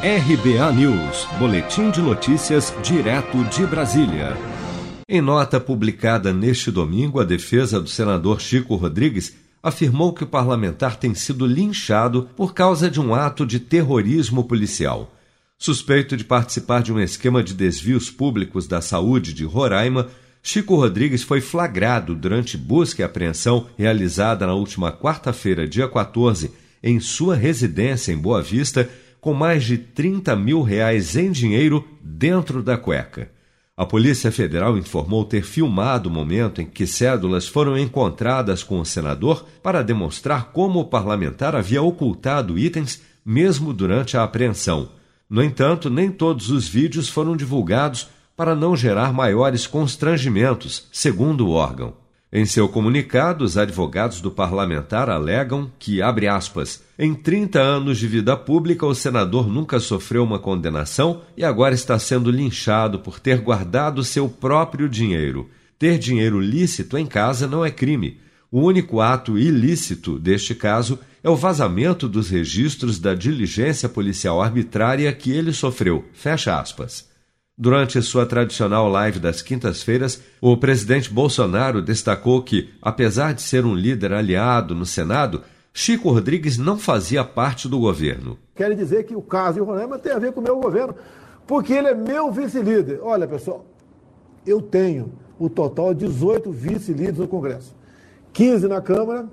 RBA News, Boletim de Notícias, direto de Brasília. Em nota publicada neste domingo, a defesa do senador Chico Rodrigues afirmou que o parlamentar tem sido linchado por causa de um ato de terrorismo policial. Suspeito de participar de um esquema de desvios públicos da saúde de Roraima, Chico Rodrigues foi flagrado durante busca e apreensão realizada na última quarta-feira, dia 14, em sua residência em Boa Vista com mais de 30 mil reais em dinheiro dentro da cueca. A Polícia Federal informou ter filmado o momento em que cédulas foram encontradas com o senador para demonstrar como o parlamentar havia ocultado itens mesmo durante a apreensão. No entanto, nem todos os vídeos foram divulgados para não gerar maiores constrangimentos, segundo o órgão. Em seu comunicado, os advogados do parlamentar alegam que, abre aspas, em 30 anos de vida pública, o senador nunca sofreu uma condenação e agora está sendo linchado por ter guardado seu próprio dinheiro. Ter dinheiro lícito em casa não é crime. O único ato ilícito deste caso é o vazamento dos registros da diligência policial arbitrária que ele sofreu. Fecha aspas. Durante sua tradicional live das quintas-feiras, o presidente Bolsonaro destacou que, apesar de ser um líder aliado no Senado, Chico Rodrigues não fazia parte do governo. Quer dizer que o caso de Roraima tem a ver com o meu governo, porque ele é meu vice-líder. Olha, pessoal, eu tenho o total de 18 vice-líderes no Congresso. 15 na Câmara,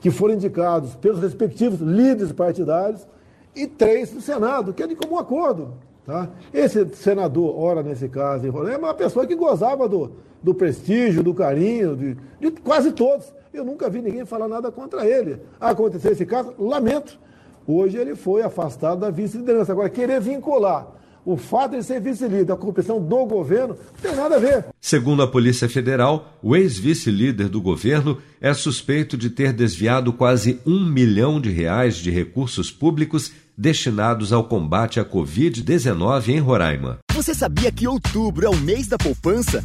que foram indicados pelos respectivos líderes partidários, e três no Senado, que é de comum acordo. Tá? Esse senador, ora nesse caso, é uma pessoa que gozava do, do prestígio, do carinho, de, de, quase todos. Eu nunca vi ninguém falar nada contra ele. Aconteceu esse caso, lamento. Hoje ele foi afastado da vice-liderança. Agora, querer vincular o fato de ser vice-líder, a corrupção do governo, não tem nada a ver. Segundo a Polícia Federal, o ex-vice-líder do governo é suspeito de ter desviado quase um milhão de reais de recursos públicos destinados ao combate à Covid-19 em Roraima. Você sabia que outubro é o mês da poupança?